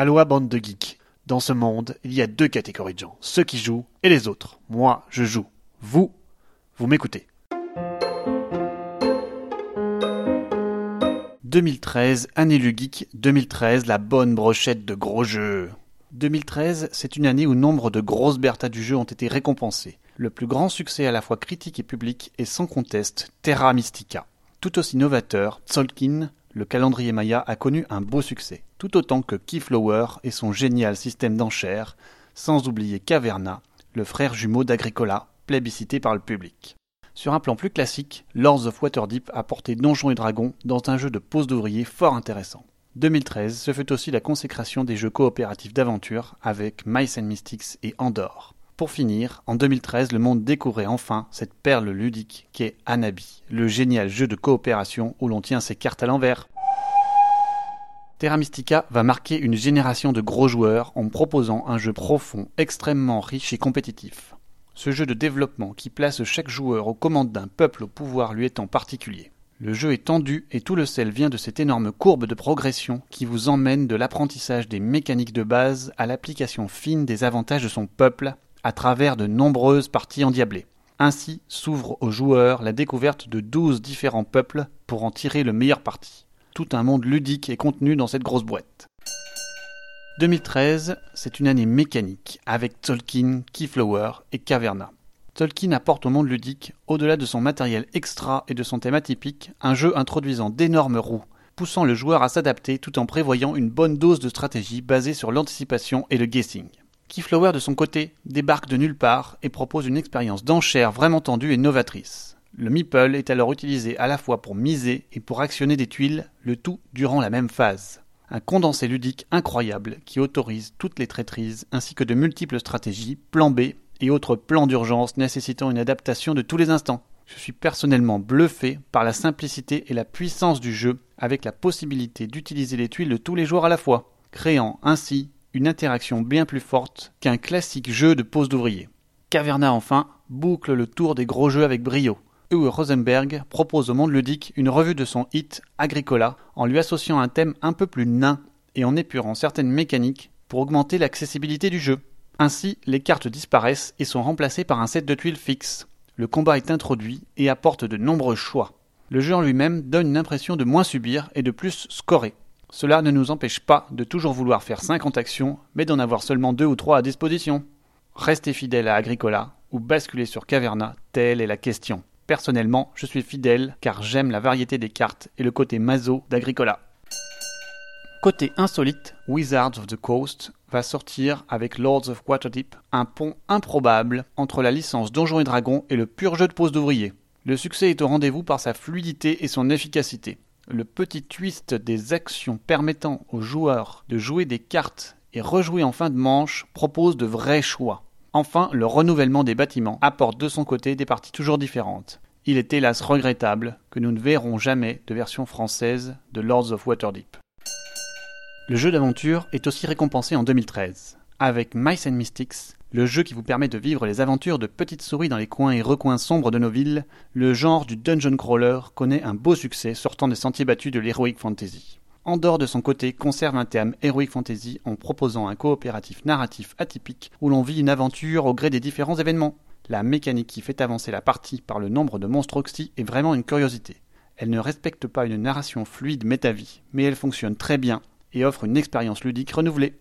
Aloha bande de geeks. Dans ce monde, il y a deux catégories de gens, ceux qui jouent et les autres. Moi, je joue. Vous, vous m'écoutez. 2013, année lu geek, 2013, la bonne brochette de gros jeux. 2013, c'est une année où nombre de grosses bertas du jeu ont été récompensées. Le plus grand succès à la fois critique et public est sans conteste Terra Mystica. Tout aussi novateur, Tzolkin, le calendrier Maya a connu un beau succès, tout autant que Keyflower et son génial système d'enchères, sans oublier Caverna, le frère jumeau d'Agricola, plébiscité par le public. Sur un plan plus classique, Lords of Waterdeep a porté Donjons et Dragons dans un jeu de pose d'ouvrier fort intéressant. 2013, ce fut aussi la consécration des jeux coopératifs d'aventure avec Mice Mystics et Andorre. Pour finir, en 2013, le monde découvrait enfin cette perle ludique qu'est Anabi, le génial jeu de coopération où l'on tient ses cartes à l'envers. Terra Mystica va marquer une génération de gros joueurs en proposant un jeu profond, extrêmement riche et compétitif. Ce jeu de développement qui place chaque joueur aux commandes d'un peuple au pouvoir lui étant particulier. Le jeu est tendu et tout le sel vient de cette énorme courbe de progression qui vous emmène de l'apprentissage des mécaniques de base à l'application fine des avantages de son peuple à travers de nombreuses parties endiablées. Ainsi s'ouvre aux joueurs la découverte de douze différents peuples pour en tirer le meilleur parti. Tout un monde ludique est contenu dans cette grosse boîte. 2013, c'est une année mécanique avec Tolkien, Keyflower et Caverna. Tolkien apporte au monde ludique, au-delà de son matériel extra et de son thème atypique, un jeu introduisant d'énormes roues, poussant le joueur à s'adapter tout en prévoyant une bonne dose de stratégie basée sur l'anticipation et le guessing. Keyflower de son côté débarque de nulle part et propose une expérience d'enchère vraiment tendue et novatrice. Le meeple est alors utilisé à la fois pour miser et pour actionner des tuiles, le tout durant la même phase. Un condensé ludique incroyable qui autorise toutes les traîtrises ainsi que de multiples stratégies, plans B et autres plans d'urgence nécessitant une adaptation de tous les instants. Je suis personnellement bluffé par la simplicité et la puissance du jeu avec la possibilité d'utiliser les tuiles de tous les jours à la fois, créant ainsi une interaction bien plus forte qu'un classique jeu de pose d'ouvrier. Caverna enfin boucle le tour des gros jeux avec brio. Uwe Rosenberg propose au monde ludique une revue de son hit Agricola en lui associant un thème un peu plus nain et en épurant certaines mécaniques pour augmenter l'accessibilité du jeu. Ainsi, les cartes disparaissent et sont remplacées par un set de tuiles fixes. Le combat est introduit et apporte de nombreux choix. Le jeu en lui-même donne une impression de moins subir et de plus scorer. Cela ne nous empêche pas de toujours vouloir faire 50 actions, mais d'en avoir seulement 2 ou 3 à disposition. Restez fidèle à Agricola ou basculer sur Caverna, telle est la question. Personnellement, je suis fidèle car j'aime la variété des cartes et le côté mazo d'Agricola. Côté insolite, Wizards of the Coast va sortir avec Lords of Waterdeep un pont improbable entre la licence Donjons et Dragons et le pur jeu de pose d'ouvrier. Le succès est au rendez-vous par sa fluidité et son efficacité le petit twist des actions permettant aux joueurs de jouer des cartes et rejouer en fin de manche propose de vrais choix. Enfin, le renouvellement des bâtiments apporte de son côté des parties toujours différentes. Il est hélas regrettable que nous ne verrons jamais de version française de Lords of Waterdeep. Le jeu d'aventure est aussi récompensé en 2013, avec Mice and Mystics, le jeu qui vous permet de vivre les aventures de petites souris dans les coins et recoins sombres de nos villes, le genre du dungeon crawler connaît un beau succès sortant des sentiers battus de l'heroic fantasy. Andorre de son côté conserve un thème heroic fantasy en proposant un coopératif narratif atypique où l'on vit une aventure au gré des différents événements. La mécanique qui fait avancer la partie par le nombre de monstres oxy est vraiment une curiosité. Elle ne respecte pas une narration fluide métavie, mais elle fonctionne très bien et offre une expérience ludique renouvelée.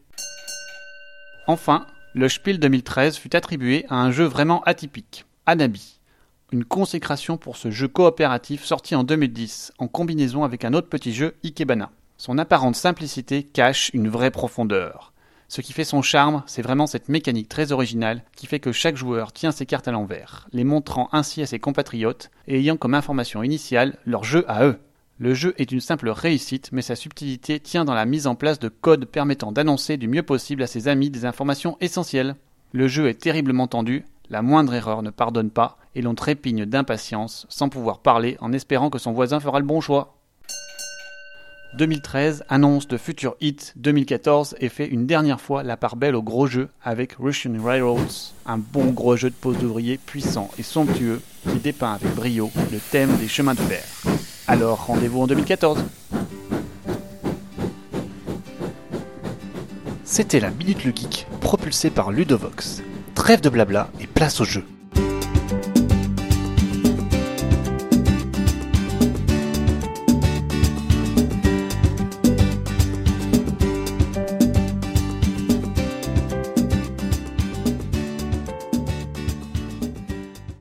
Enfin, le Spiel 2013 fut attribué à un jeu vraiment atypique, Anabi. Une consécration pour ce jeu coopératif sorti en 2010, en combinaison avec un autre petit jeu, Ikebana. Son apparente simplicité cache une vraie profondeur. Ce qui fait son charme, c'est vraiment cette mécanique très originale qui fait que chaque joueur tient ses cartes à l'envers, les montrant ainsi à ses compatriotes et ayant comme information initiale leur jeu à eux. Le jeu est une simple réussite, mais sa subtilité tient dans la mise en place de codes permettant d'annoncer du mieux possible à ses amis des informations essentielles. Le jeu est terriblement tendu, la moindre erreur ne pardonne pas, et l'on trépigne d'impatience sans pouvoir parler en espérant que son voisin fera le bon choix. 2013 annonce de futurs hits 2014 et fait une dernière fois la part belle au gros jeu avec Russian Railroads, un bon gros jeu de pose d'ouvrier puissant et somptueux qui dépeint avec brio le thème des chemins de fer. Alors rendez-vous en 2014. C'était la Minute le Geek, propulsée par Ludovox. Trêve de blabla et place au jeu.